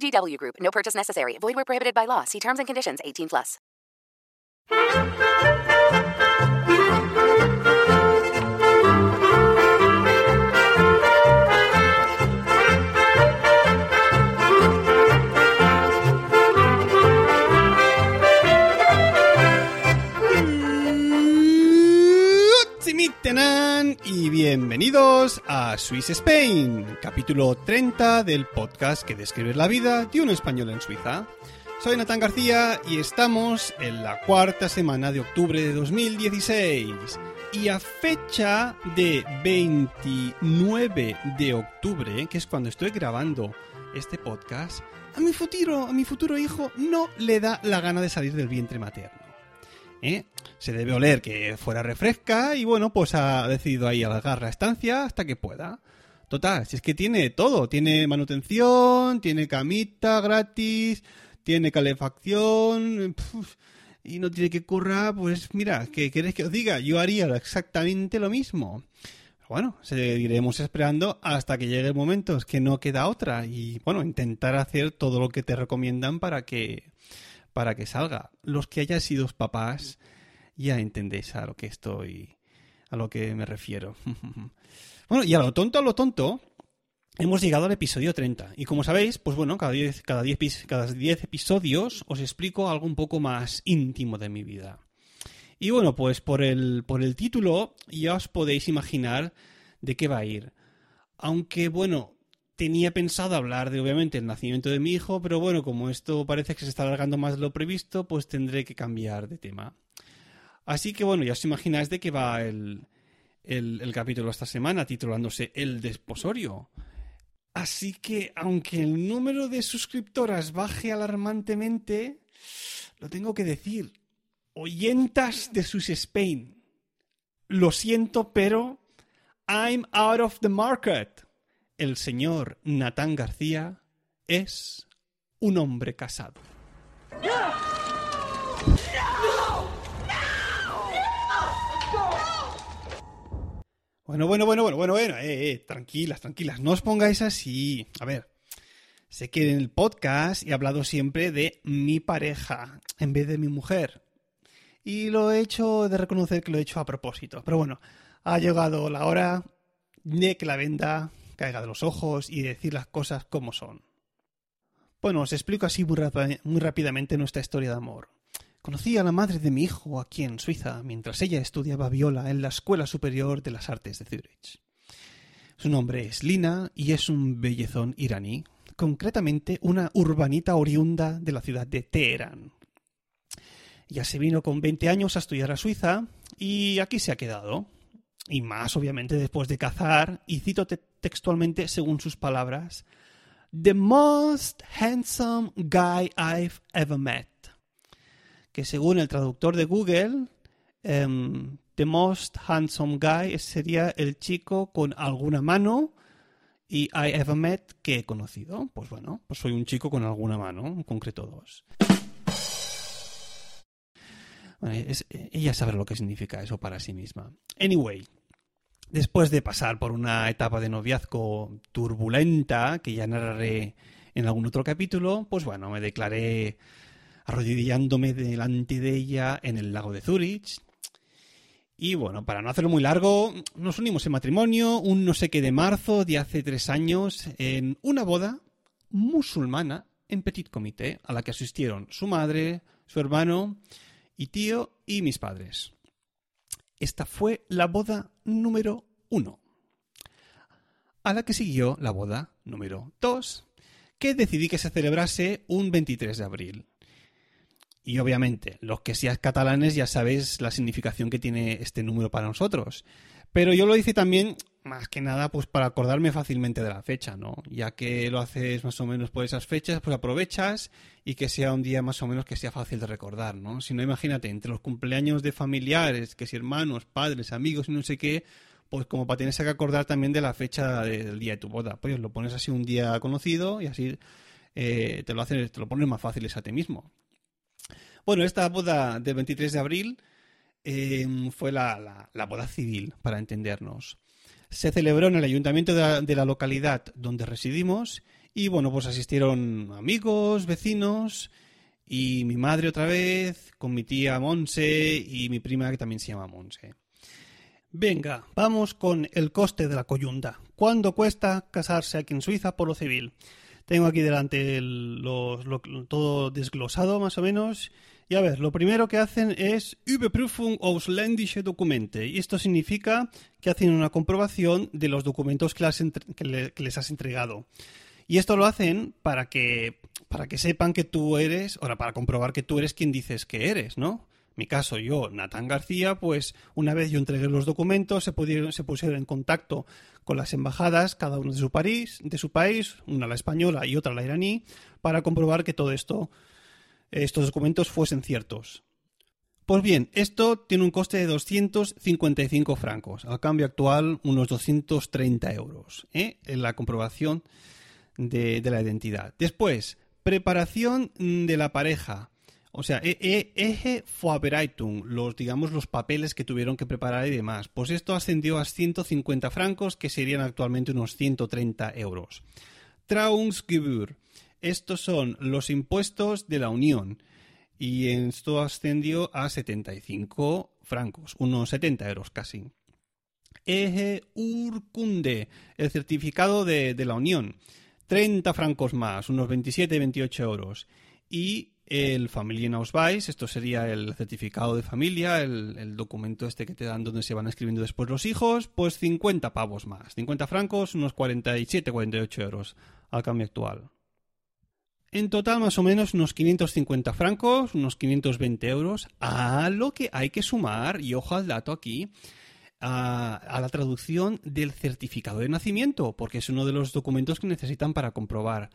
VGW Group. No purchase necessary. Void where prohibited by law. See terms and conditions. 18 plus. Tenan y bienvenidos a Swiss Spain, capítulo 30 del podcast que describe la vida de un español en Suiza. Soy Natán García y estamos en la cuarta semana de octubre de 2016. Y a fecha de 29 de octubre, que es cuando estoy grabando este podcast, a mi futuro, a mi futuro hijo no le da la gana de salir del vientre materno. ¿Eh? Se debe oler que fuera refresca y bueno, pues ha decidido ahí alargar la estancia hasta que pueda. Total, si es que tiene todo, tiene manutención, tiene camita gratis, tiene calefacción y no tiene que currar, pues mira, ¿qué queréis que os diga? Yo haría exactamente lo mismo. Pero bueno, seguiremos esperando hasta que llegue el momento, es que no queda otra y bueno, intentar hacer todo lo que te recomiendan para que para que salga. Los que hayáis sido papás ya entendéis a lo que estoy, a lo que me refiero. bueno, y a lo tonto, a lo tonto, hemos llegado al episodio 30. Y como sabéis, pues bueno, cada 10 cada diez, cada diez episodios os explico algo un poco más íntimo de mi vida. Y bueno, pues por el, por el título ya os podéis imaginar de qué va a ir. Aunque bueno, tenía pensado hablar de obviamente el nacimiento de mi hijo, pero bueno, como esto parece que se está alargando más de lo previsto, pues tendré que cambiar de tema. Así que bueno, ya os imagináis de qué va el, el, capítulo esta semana, titulándose El desposorio. Así que, aunque el número de suscriptoras baje alarmantemente, lo tengo que decir. Oyentas de Sus Spain. Lo siento, pero I'm out of the market. El señor Natán García es un hombre casado. Bueno, bueno, bueno, bueno, bueno, bueno, eh, eh, tranquilas, tranquilas, no os pongáis así. A ver, sé que en el podcast he hablado siempre de mi pareja en vez de mi mujer. Y lo he hecho de reconocer que lo he hecho a propósito. Pero bueno, ha llegado la hora de que la venda caiga de los ojos y decir las cosas como son. Bueno, os explico así muy, muy rápidamente nuestra historia de amor. Conocí a la madre de mi hijo aquí en Suiza mientras ella estudiaba viola en la Escuela Superior de las Artes de Zurich. Su nombre es Lina y es un bellezón iraní, concretamente una urbanita oriunda de la ciudad de Teherán. Ya se vino con 20 años a estudiar a Suiza y aquí se ha quedado. Y más, obviamente, después de cazar, y cito te textualmente según sus palabras, The most handsome guy I've ever met que según el traductor de Google, um, the most handsome guy sería el chico con alguna mano y I ever met que he conocido. Pues bueno, pues soy un chico con alguna mano, en concreto dos. Ella sabe lo que significa eso para sí misma. Anyway, después de pasar por una etapa de noviazgo turbulenta, que ya narraré en algún otro capítulo, pues bueno, me declaré arrodillándome delante de ella en el lago de Zurich. Y bueno, para no hacerlo muy largo, nos unimos en matrimonio un no sé qué de marzo de hace tres años en una boda musulmana en Petit Comité, a la que asistieron su madre, su hermano y tío y mis padres. Esta fue la boda número uno. A la que siguió la boda número dos, que decidí que se celebrase un 23 de abril. Y obviamente, los que seáis catalanes ya sabéis la significación que tiene este número para nosotros. Pero yo lo hice también más que nada pues para acordarme fácilmente de la fecha, ¿no? Ya que lo haces más o menos por esas fechas, pues aprovechas y que sea un día más o menos que sea fácil de recordar, ¿no? Si no, imagínate, entre los cumpleaños de familiares, que si hermanos, padres, amigos y no sé qué, pues como para tenerse que acordar también de la fecha del día de tu boda. Pues lo pones así un día conocido y así eh, te lo haces, te lo pones más fácil a ti mismo. Bueno, esta boda del 23 de abril em, fue la, boda civil, para entendernos. Se celebró en el ayuntamiento de la, localidad donde residimos y bueno, pues asistieron amigos, vecinos y mi madre otra vez, con mi tía Monse y mi prima que también se llama Monse. Venga, vamos con el coste de la coyunda. ¿Cuánto cuesta casarse aquí en Suiza por lo civil? Tengo aquí delante todo desglosado más o menos. Y a ver, lo primero que hacen es Überprüfung ausländische Dokumente. Y esto significa que hacen una comprobación de los documentos que, les has entregado. Y esto lo hacen para que, para que sepan que tú eres, ahora para comprobar que tú eres quien dices que eres, ¿no? mi caso, yo, Natán García, pues una vez yo entregué los documentos, se, pudieron, se pusieron en contacto con las embajadas, cada uno de su, país, de su país, una la española y otra la iraní, para comprobar que todo esto, estos documentos fuesen ciertos. Pues bien, esto tiene un coste de 255 francos, al cambio actual unos 230 euros, ¿eh? en la comprobación de, la identidad. Después, preparación de la pareja. O sea, e, e, eje Vorbereitung, los, digamos, los papeles que tuvieron que preparar y demás. Pues esto ascendió a 150 francos, que serían actualmente unos 130 euros. Trauungsgebühr, estos son los impuestos de la Unión. Y esto ascendió a 75 francos, unos 70 euros casi. Eje Urkunde, el certificado de, la Unión. 30 francos más, unos 27-28 euros. Y el Familienausweis, esto sería el certificado de familia, el, documento este que te dan donde se van escribiendo después los hijos, pues 50 pavos más, 50 francos, unos 47, 48 euros al cambio actual. En total, más o menos unos 550 francos, unos 520 euros, a lo que hay que sumar, y ojo al dato aquí, a, la traducción del certificado de nacimiento, porque es uno de los documentos que necesitan para comprobar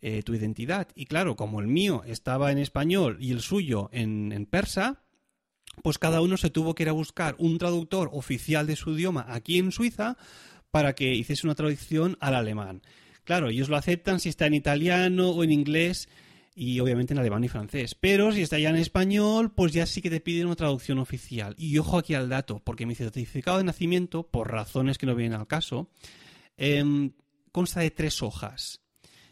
eh, tu identidad. Y claro, como el mío estaba en español y el suyo en, persa, pues cada uno se tuvo que ir a buscar un traductor oficial de su idioma aquí en Suiza para que hiciese una traducción al alemán. Claro, ellos lo aceptan si está en italiano o en inglés y obviamente en alemán y francés. Pero si está ya en español, pues ya sí que te piden una traducción oficial. Y ojo aquí al dato, porque mi certificado de nacimiento, por razones que no vienen al caso, em, consta de tres hojas.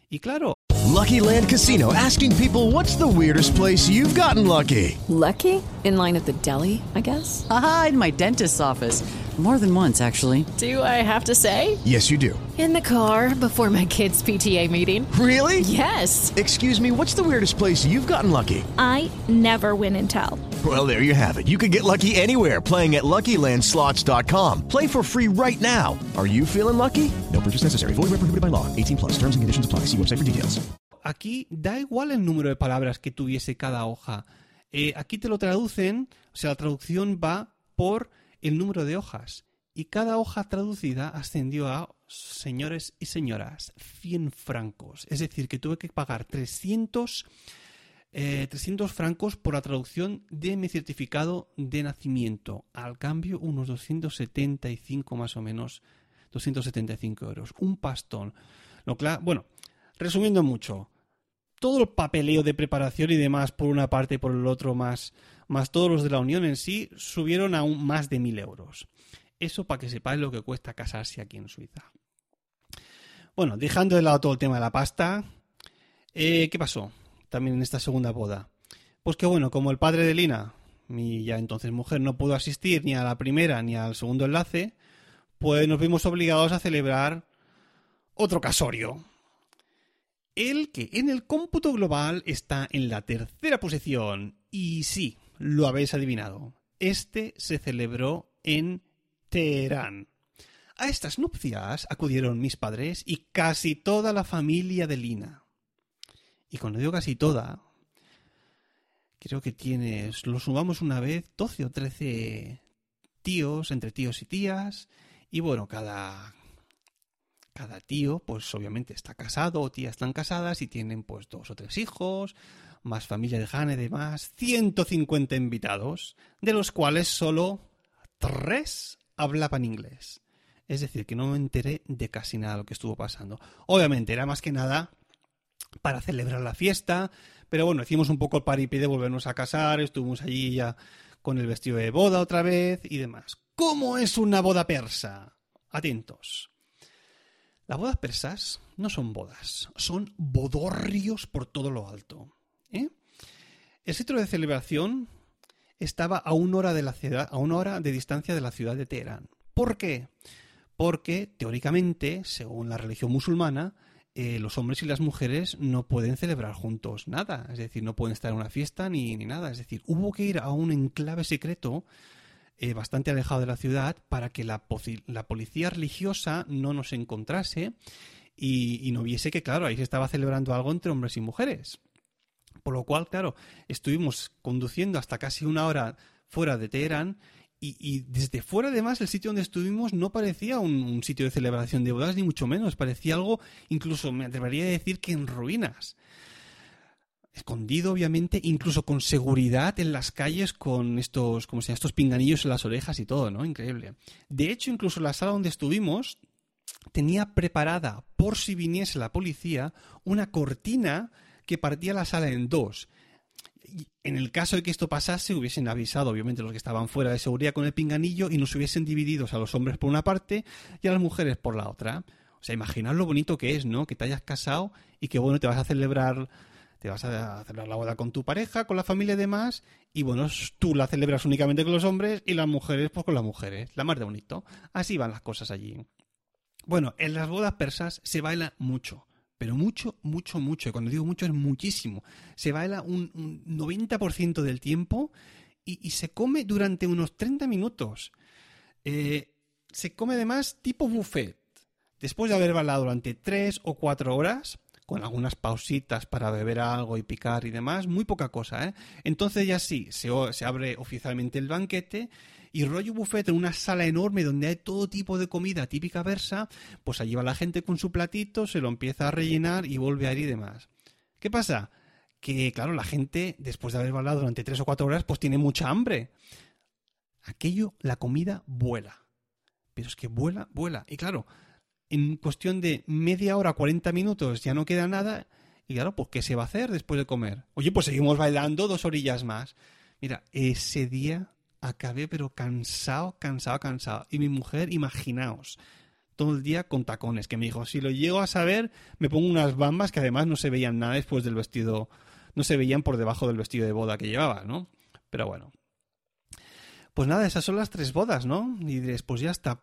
Y claro. Lucky Land Casino asking people what's the weirdest place you've gotten lucky. Lucky? In line at the deli, I guess. Aha, in my dentist's office. More than once, actually. Do I have to say? Yes, you do. In the car before my kids' PTA meeting. Really? Yes. Excuse me, what's the weirdest place you've gotten lucky? I never win and tell. Well, there you have it. You can get lucky anywhere playing at LuckyLandSlots.com. Play for free right now. Are you feeling lucky? No purchase necessary. Void where prohibited by law. 18 plus. Terms and conditions apply. See website for details. Aquí da igual el número de palabras que tuviese cada hoja. Eh, aquí te lo traducen, o sea, la traducción va por el número de hojas. Y cada hoja traducida ascendió a, señores y señoras, 100 francos. Es decir, que tuve que pagar 300 300 eh, francos por la traducción de mi certificado de nacimiento. Al cambio, unos 275 más o menos, 275 euros. Un pastón. Lo bueno, resumiendo mucho, todo el papeleo de preparación y demás por una parte y por el otro más, más todos los de la Unión en sí, subieron a un más de 1.000 euros. Eso para que sepáis lo que cuesta casarse aquí en Suiza. Bueno, dejando de lado todo el tema de la pasta, eh, ¿qué pasó? también en esta segunda boda. Pues que bueno, como el padre de Lina, mi ya entonces mujer, no pudo asistir ni a la primera ni al segundo enlace, pues nos vimos obligados a celebrar otro casorio. El que en el cómputo global está en la tercera posición. Y sí, lo habéis adivinado. Este se celebró en Teherán. A estas nupcias acudieron mis padres y casi toda la familia de Lina. Y cuando digo casi toda, creo que tienes, lo sumamos una vez, 12 o 13 tíos, entre tíos y tías, Y bueno, cada, cada tío, pues obviamente está casado o tía están casadas y tienen pues dos o tres hijos, más familia lejana y demás. 150 invitados, de los cuales solo tres hablaban inglés. Es decir, que no me enteré de casi nada de lo que estuvo pasando. Obviamente, era más que nada para celebrar la fiesta, pero bueno, hicimos un poco el paripé de volvernos a casar, estuvimos allí ya con el vestido de boda otra vez y demás. ¿Cómo es una boda persa? Atentos. Las bodas persas no son bodas, son bodorrios por todo lo alto. ¿eh? El sitio de celebración estaba a una hora de la ciudad, a una hora de distancia de la ciudad de Teherán. ¿Por qué? Porque teóricamente, según la religión musulmana, eh, los hombres y las mujeres no pueden celebrar juntos nada, es decir, no pueden estar en una fiesta ni, ni nada, es decir, hubo que ir a un enclave secreto eh, bastante alejado de la ciudad para que la, la policía religiosa no nos encontrase y, no viese que, claro, ahí se estaba celebrando algo entre hombres y mujeres. Por lo cual, claro, estuvimos conduciendo hasta casi una hora fuera de Teherán y, desde fuera, además, el sitio donde estuvimos no parecía un, sitio de celebración de bodas, ni mucho menos. Parecía algo, incluso me atrevería a decir que en ruinas escondido obviamente, incluso con seguridad en las calles con estos, como se llama, estos pinganillos en las orejas y todo, ¿no? Increíble. De hecho, incluso la sala donde estuvimos tenía preparada, por si viniese la policía, una cortina que partía la sala en dos. En el caso de que esto pasase, hubiesen avisado, obviamente, los que estaban fuera de seguridad con el pinganillo y nos hubiesen divididos a los hombres por una parte y a las mujeres por la otra. O sea, imaginad lo bonito que es, ¿no? Que te hayas casado y que, bueno, te vas a celebrar te vas a celebrar la boda con tu pareja, con la familia y demás, y bueno, tú la celebras únicamente con los hombres y las mujeres pues con las mujeres, la más de bonito. Así van las cosas allí. Bueno, en las bodas persas se baila mucho, pero mucho, mucho, mucho. Y cuando digo mucho es muchísimo. Se baila un, un 90% del tiempo y, y, se come durante unos 30 minutos. Eh, se come además tipo buffet. Después de haber bailado durante 3 o 4 horas, con algunas pausitas para beber algo y picar y demás, muy poca cosa, ¿eh? Entonces ya sí, se, abre oficialmente el banquete y rollo buffet en una sala enorme donde hay todo tipo de comida típica versa, pues allí va la gente con su platito, se lo empieza a rellenar y vuelve a ir y demás. ¿Qué pasa? Que, claro, la gente, después de haber bailado durante tres o cuatro horas, pues tiene mucha hambre. Aquello, la comida vuela. Pero es que vuela, vuela. Y claro, en cuestión de media hora, 40 minutos, ya no queda nada. Y claro, pues ¿qué se va a hacer después de comer? Oye, pues seguimos bailando dos orillas más. Mira, ese día acabé pero cansado, cansado, cansado. Y mi mujer, imaginaos, todo el día con tacones, que me dijo, si lo llego a saber, me pongo unas bambas que además no se veían nada después del vestido, no se veían por debajo del vestido de boda que llevaba, ¿no? Pero bueno. Pues nada, esas son las tres bodas, ¿no? Y diréis, pues ya está.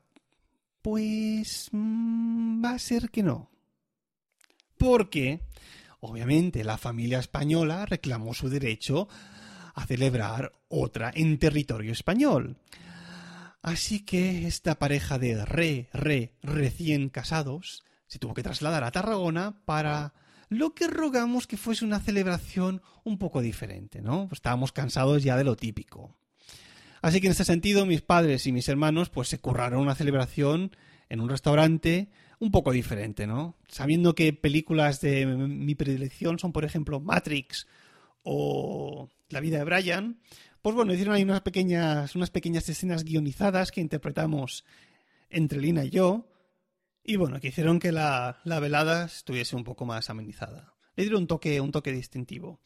Pues mmm, va a ser que no. Porque, obviamente, la familia española reclamó su derecho a celebrar otra en territorio español. Así que esta pareja de re, re, recién casados se tuvo que trasladar a Tarragona para lo que rogamos que fuese una celebración un poco diferente, ¿no? Estábamos cansados ya de lo típico. Así que en este sentido, mis padres y mis hermanos pues se curraron una celebración en un restaurante un poco diferente, ¿no? Sabiendo que películas de mi predilección son, por ejemplo, Matrix o La vida de Brian, pues bueno, hicieron ahí unas pequeñas, unas pequeñas escenas guionizadas que interpretamos entre Lina y yo, y bueno, que hicieron que la, la velada estuviese un poco más amenizada. Le dieron un toque, un toque distintivo.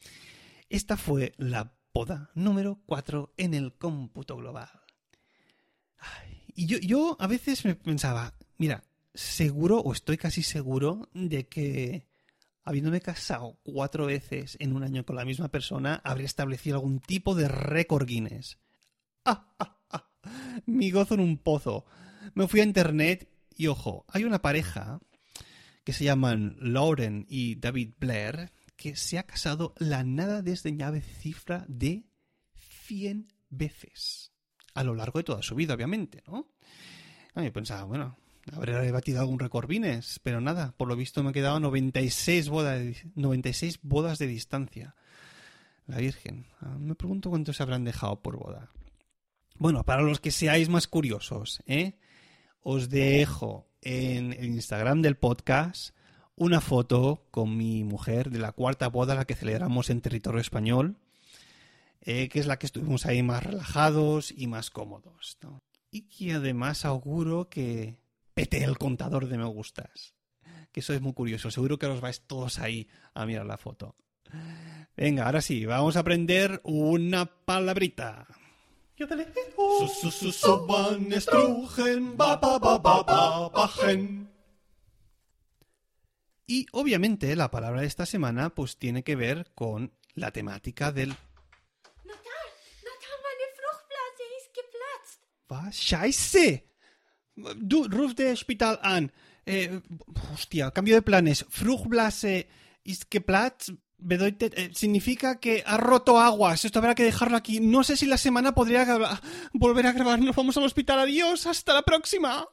Esta fue la boda número 4 en el cómputo global. Y yo, yo a veces me pensaba, mira, seguro o estoy casi seguro de que habiéndome casado cuatro veces en un año con la misma persona, habría establecido algún tipo de récord Guinness. ¡Ah, ah, ah! Mi gozo en un pozo. Me fui a internet y ojo, hay una pareja que se llaman Lauren y David Blair que se ha casado la nada desdeñable cifra de 100 veces. A lo largo de toda su vida, obviamente, ¿no? Y pensaba, bueno, habré batido algún récord Guinness, pero nada, por lo visto me he quedado 96 bodas, 96 bodas de distancia. La Virgen. Me pregunto cuántos se habrán dejado por boda. Bueno, para los que seáis más curiosos, ¿eh? os dejo en el Instagram del podcast una foto con mi mujer de la cuarta boda la que celebramos en territorio español, eh, que es la que estuvimos ahí más relajados y más cómodos. ¿no? Y que además auguro que pete el contador de me gustas. Que eso es muy curioso. Seguro que os vais todos ahí a mirar la foto. Venga, ahora sí, vamos a aprender una palabrita. Y obviamente la palabra de esta semana pues tiene que ver con la temática del. Was? Scheiße. Du, ruf de hospital an. Eh, hostia, cambio de planes. Fruchtblase ist geplatzt. eh, significa que ha roto aguas. Esto habrá que dejarlo aquí. No sé si la semana podría volver a grabar. Nos vamos al hospital. Adiós. Hasta la próxima.